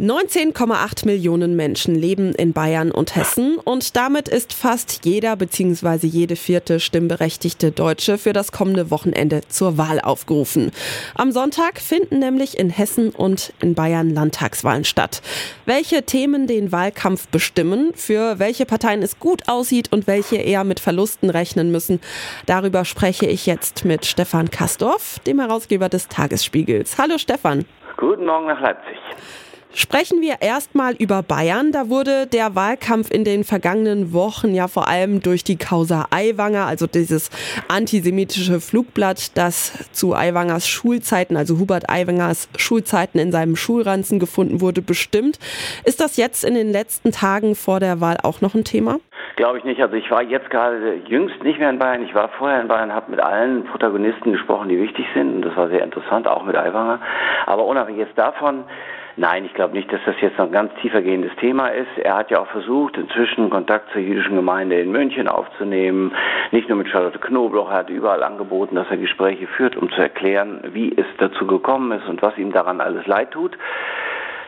19,8 Millionen Menschen leben in Bayern und Hessen und damit ist fast jeder bzw. jede vierte stimmberechtigte Deutsche für das kommende Wochenende zur Wahl aufgerufen. Am Sonntag finden nämlich in Hessen und in Bayern Landtagswahlen statt. Welche Themen den Wahlkampf bestimmen, für welche Parteien es gut aussieht und welche eher mit Verlusten rechnen müssen, darüber spreche ich jetzt mit Stefan Kastorf, dem Herausgeber des Tagesspiegels. Hallo Stefan. Guten Morgen nach Leipzig. Sprechen wir erstmal über Bayern. Da wurde der Wahlkampf in den vergangenen Wochen ja vor allem durch die Causa Aiwanger, also dieses antisemitische Flugblatt, das zu Aiwangers Schulzeiten, also Hubert Aiwangers Schulzeiten in seinem Schulranzen gefunden wurde, bestimmt. Ist das jetzt in den letzten Tagen vor der Wahl auch noch ein Thema? Glaube ich nicht. Also ich war jetzt gerade jüngst nicht mehr in Bayern. Ich war vorher in Bayern, habe mit allen Protagonisten gesprochen, die wichtig sind. Und das war sehr interessant, auch mit Aiwanger. Aber unabhängig jetzt davon, Nein, ich glaube nicht, dass das jetzt noch ein ganz tiefergehendes Thema ist. Er hat ja auch versucht, inzwischen Kontakt zur jüdischen Gemeinde in München aufzunehmen. Nicht nur mit Charlotte Knobloch, er hat überall angeboten, dass er Gespräche führt, um zu erklären, wie es dazu gekommen ist und was ihm daran alles leid tut.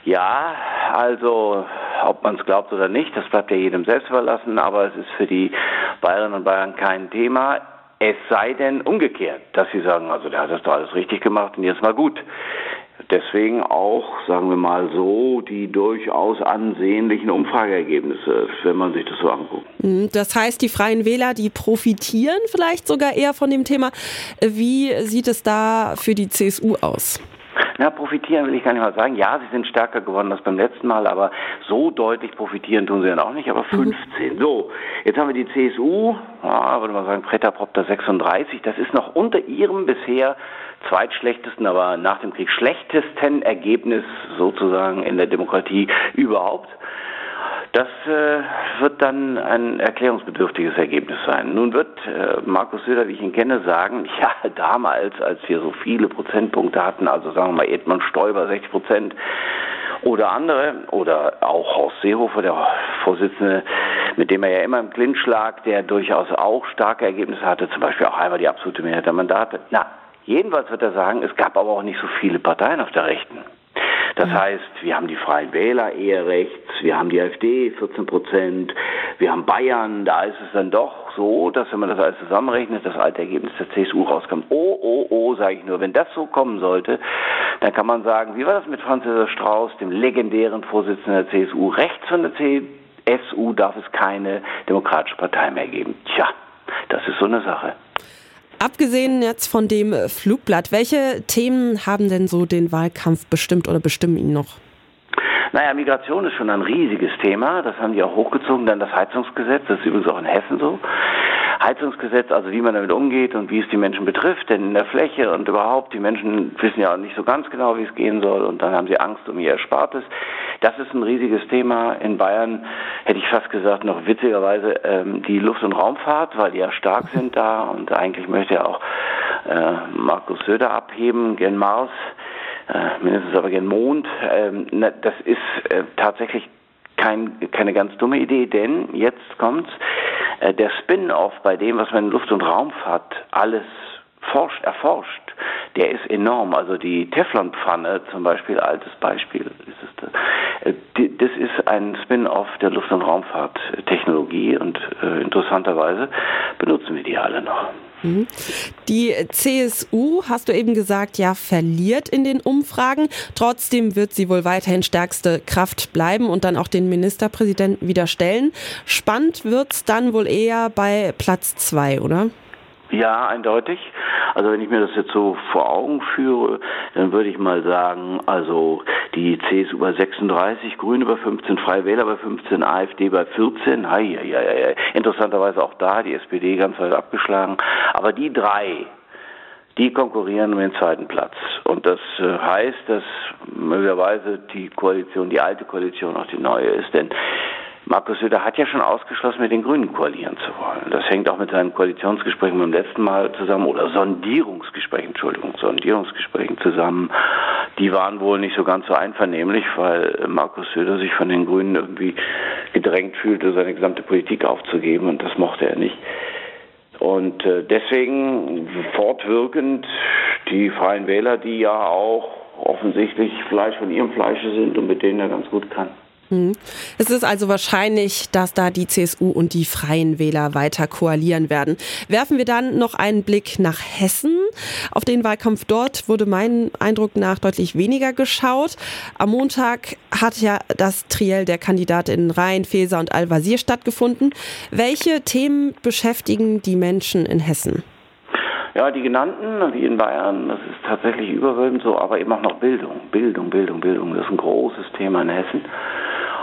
Ja, also ob man es glaubt oder nicht, das bleibt ja jedem selbst überlassen, aber es ist für die Bayerinnen und Bayern kein Thema. Es sei denn umgekehrt, dass sie sagen, also der hat das doch alles richtig gemacht und jetzt mal gut. Deswegen auch, sagen wir mal so, die durchaus ansehnlichen Umfrageergebnisse, wenn man sich das so anguckt. Mhm, das heißt, die Freien Wähler, die profitieren vielleicht sogar eher von dem Thema. Wie sieht es da für die CSU aus? Na, profitieren will ich gar nicht mal sagen. Ja, sie sind stärker geworden als beim letzten Mal, aber so deutlich profitieren tun sie dann auch nicht, aber 15. Mhm. So, jetzt haben wir die CSU, ja, würde man sagen, Preta Propter 36. Das ist noch unter ihrem bisher zweitschlechtesten, aber nach dem Krieg schlechtesten Ergebnis sozusagen in der Demokratie überhaupt. Das äh, wird dann ein erklärungsbedürftiges Ergebnis sein. Nun wird äh, Markus Söder, wie ich ihn kenne, sagen, ja, damals, als wir so viele Prozentpunkte hatten, also sagen wir mal Edmund Stoiber 60 Prozent, oder andere, oder auch Horst Seehofer, der Vorsitzende, mit dem er ja immer im Clinch lag, der durchaus auch starke Ergebnisse hatte, zum Beispiel auch einmal die absolute Mehrheit der Mandate. Na, jedenfalls wird er sagen, es gab aber auch nicht so viele Parteien auf der Rechten. Das heißt, wir haben die Freien Wähler eher rechts, wir haben die AfD 14 Prozent, wir haben Bayern, da ist es dann doch so, dass wenn man das alles zusammenrechnet, das alte Ergebnis der CSU rauskommt. Oh, oh, oh, sage ich nur, wenn das so kommen sollte, dann kann man sagen, wie war das mit Franz Josef Strauß, dem legendären Vorsitzenden der CSU? Rechts von der CSU darf es keine demokratische Partei mehr geben. Tja, das ist so eine Sache. Abgesehen jetzt von dem Flugblatt, welche Themen haben denn so den Wahlkampf bestimmt oder bestimmen ihn noch? Naja, Migration ist schon ein riesiges Thema. Das haben die auch hochgezogen. Dann das Heizungsgesetz, das ist übrigens auch in Hessen so. Heizungsgesetz, also wie man damit umgeht und wie es die Menschen betrifft, denn in der Fläche und überhaupt, die Menschen wissen ja auch nicht so ganz genau, wie es gehen soll und dann haben sie Angst um ihr Erspartes. Das ist ein riesiges Thema. In Bayern hätte ich fast gesagt, noch witzigerweise ähm, die Luft- und Raumfahrt, weil die ja stark sind da und eigentlich möchte ja auch äh, Markus Söder abheben gen Mars, äh, mindestens aber gen Mond. Ähm, na, das ist äh, tatsächlich kein, keine ganz dumme Idee, denn jetzt kommt's, der Spin-off bei dem, was man in Luft- und Raumfahrt alles forscht, erforscht, der ist enorm. Also die Teflonpfanne zum Beispiel, altes Beispiel, ist es, äh, das ist ein Spin-off der Luft- und Raumfahrttechnologie und äh, interessanterweise benutzen wir die alle noch. Mhm. Die CSU, hast du eben gesagt, ja, verliert in den Umfragen. Trotzdem wird sie wohl weiterhin stärkste Kraft bleiben und dann auch den Ministerpräsidenten wieder stellen. Spannend wird's dann wohl eher bei Platz zwei, oder? Ja, eindeutig. Also wenn ich mir das jetzt so vor Augen führe, dann würde ich mal sagen, also die CSU bei 36, Grüne bei 15, Freie Wähler bei 15, AfD bei 14, hei, hei, hei, interessanterweise auch da, die SPD ganz weit abgeschlagen. Aber die drei, die konkurrieren um den zweiten Platz. Und das äh, heißt, dass möglicherweise die Koalition, die alte Koalition auch die neue ist, denn Markus Söder hat ja schon ausgeschlossen, mit den Grünen koalieren zu wollen. Das hängt auch mit seinen Koalitionsgesprächen beim letzten Mal zusammen oder Sondierungsgesprächen, Entschuldigung, Sondierungsgesprächen zusammen. Die waren wohl nicht so ganz so einvernehmlich, weil Markus Söder sich von den Grünen irgendwie gedrängt fühlte, seine gesamte Politik aufzugeben und das mochte er nicht. Und äh, deswegen fortwirkend die Freien Wähler, die ja auch offensichtlich Fleisch von ihrem Fleische sind und mit denen er ganz gut kann. Hm. Es ist also wahrscheinlich, dass da die CSU und die Freien Wähler weiter koalieren werden. Werfen wir dann noch einen Blick nach Hessen. Auf den Wahlkampf dort wurde mein Eindruck nach deutlich weniger geschaut. Am Montag hat ja das Triell der Kandidatinnen Rhein, Feser und Al-Wazir stattgefunden. Welche Themen beschäftigen die Menschen in Hessen? Ja, die genannten, wie in Bayern, das ist tatsächlich überwiegend so, aber eben auch noch Bildung. Bildung, Bildung, Bildung. Das ist ein großes Thema in Hessen.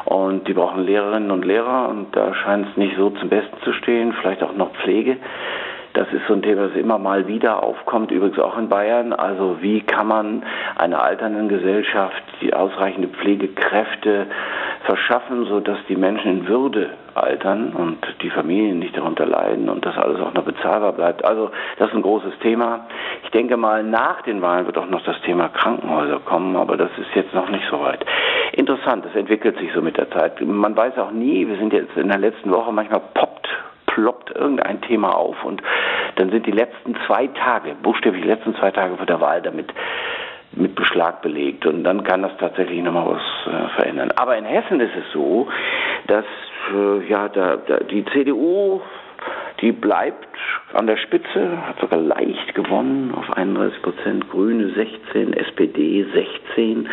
Und die brauchen Lehrerinnen und Lehrer und da scheint es nicht so zum Besten zu stehen, vielleicht auch noch Pflege. Das ist so ein Thema, das immer mal wieder aufkommt, übrigens auch in Bayern. Also wie kann man einer alternden Gesellschaft die ausreichende Pflegekräfte verschaffen, sodass die Menschen in Würde altern und die Familien nicht darunter leiden und das alles auch noch bezahlbar bleibt. Also das ist ein großes Thema. Ich denke mal, nach den Wahlen wird auch noch das Thema Krankenhäuser kommen, aber das ist jetzt noch nicht so weit. Interessant, das entwickelt sich so mit der Zeit. Man weiß auch nie, wir sind jetzt in der letzten Woche, manchmal poppt, ploppt irgendein Thema auf und dann sind die letzten zwei Tage, buchstäblich die letzten zwei Tage vor der Wahl damit mit Beschlag belegt und dann kann das tatsächlich nochmal was äh, verändern. Aber in Hessen ist es so, dass äh, ja da, da die CDU die bleibt an der Spitze, hat sogar leicht gewonnen auf 31 Prozent, Grüne 16, SPD 16,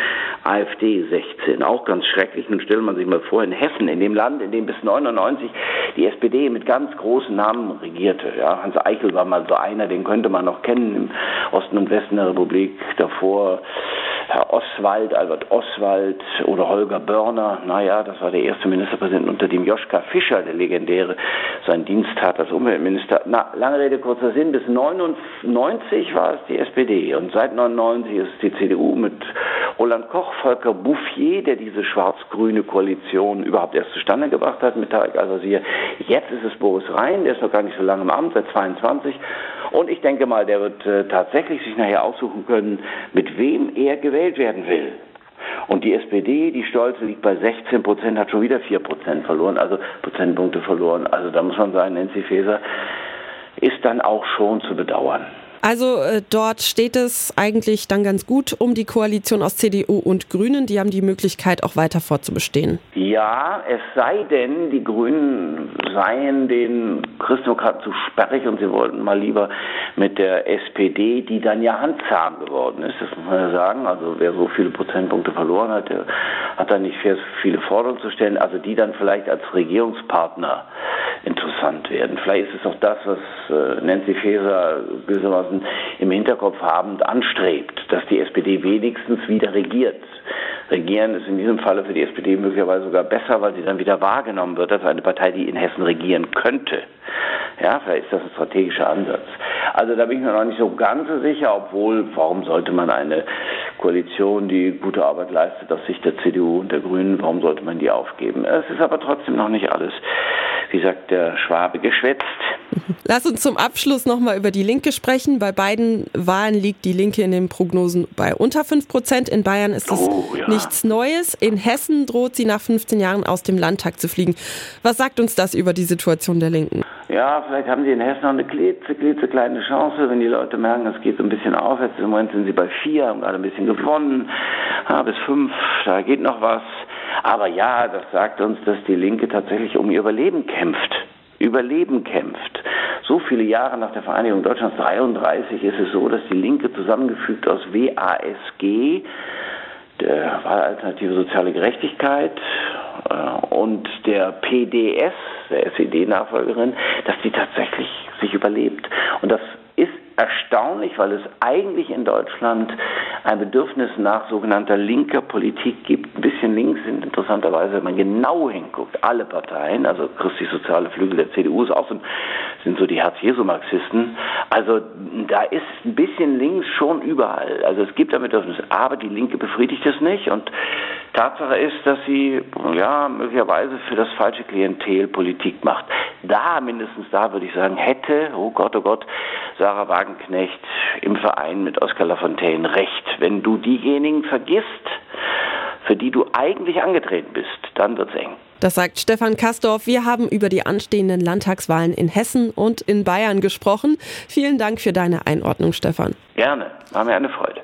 AfD 16. Auch ganz schrecklich. Nun stellt man sich mal vor, in Hessen, in dem Land, in dem bis 99 die SPD mit ganz großen Namen regierte. Ja, Hans Eichel war mal so einer, den könnte man noch kennen im Osten und Westen der Republik. Davor Herr Oswald, Albert Oswald oder Holger Börner, naja, das war der erste Ministerpräsident, unter dem Joschka Fischer, der legendäre, seinen Dienst tat als Umweltminister. Na, lange Rede, kurzer Sinn, bis 99 war es die SPD und seit 99 ist es die CDU mit Roland Koch, Volker Bouffier, der diese schwarz-grüne Koalition überhaupt erst zustande gebracht hat mit Tarek Al-Wazir. Jetzt ist es Boris Rhein, der ist noch gar nicht so lange im Amt, seit 22 und ich denke mal, der wird äh, tatsächlich sich nachher aussuchen können, mit wem er gewählt werden will. Und die SPD, die Stolze, liegt bei 16 Prozent, hat schon wieder 4 Prozent verloren, also Prozentpunkte verloren. Also da muss man sagen, Nancy Faeser ist dann auch schon zu bedauern. Also äh, dort steht es eigentlich dann ganz gut um die Koalition aus CDU und Grünen. Die haben die Möglichkeit, auch weiter fortzubestehen. Ja, es sei denn, die Grünen seien den Christdemokraten zu sperrig und sie wollten mal lieber mit der SPD, die dann ja handzahm geworden ist, das muss man ja sagen. Also wer so viele Prozentpunkte verloren hat, der hat dann nicht viele Forderungen zu stellen. Also die dann vielleicht als Regierungspartner interessant werden. Vielleicht ist es auch das, was äh, Nancy Faeser gewissermaßen im Hinterkopf habend anstrebt, dass die SPD wenigstens wieder regiert. Regieren ist in diesem Falle für die SPD möglicherweise sogar besser, weil sie dann wieder wahrgenommen wird als eine Partei, die in Hessen regieren könnte. Ja, vielleicht ist das ein strategischer Ansatz. Also da bin ich mir noch nicht so ganz so sicher, obwohl, warum sollte man eine Koalition, die gute Arbeit leistet, aus Sicht der CDU und der Grünen, warum sollte man die aufgeben? Es ist aber trotzdem noch nicht alles wie sagt der Schwabe, geschwätzt. Lass uns zum Abschluss nochmal über die Linke sprechen. Bei beiden Wahlen liegt die Linke in den Prognosen bei unter 5 Prozent. In Bayern ist das oh, ja. nichts Neues. In Hessen droht sie nach 15 Jahren aus dem Landtag zu fliegen. Was sagt uns das über die Situation der Linken? Ja, vielleicht haben sie in Hessen noch eine klitze, klitze kleine Chance, wenn die Leute merken, es geht so ein bisschen aufwärts. Im Moment sind sie bei vier, haben gerade ein bisschen gewonnen. Ja, bis fünf, da geht noch was. Aber ja, das sagt uns, dass die Linke tatsächlich um ihr Überleben kämpft. Überleben kämpft. So viele Jahre nach der Vereinigung Deutschlands 33 ist es so, dass die Linke zusammengefügt aus WASG, der Wahlalternative Soziale Gerechtigkeit, äh, und der PDS, der SED-Nachfolgerin, dass die tatsächlich sich überlebt. Und das ist erstaunlich, weil es eigentlich in Deutschland ein Bedürfnis nach sogenannter linker Politik gibt. Ein bisschen links sind interessanterweise, wenn man genau hinguckt, alle Parteien, also christlich-soziale Flügel der CDU ist auch so, sind so die Herz-Jesu-Marxisten. Also da ist ein bisschen links schon überall. Also es gibt ein Bedürfnis, aber die Linke befriedigt es nicht und Tatsache ist, dass sie ja möglicherweise für das falsche Klientel Politik macht. Da, mindestens da würde ich sagen, hätte, oh Gott, oh Gott, Sarah Wagenknecht im Verein mit Oskar Lafontaine recht. Wenn du diejenigen vergisst, für die du eigentlich angetreten bist, dann wird's eng. Das sagt Stefan Kastorf. Wir haben über die anstehenden Landtagswahlen in Hessen und in Bayern gesprochen. Vielen Dank für deine Einordnung, Stefan. Gerne, war mir eine Freude.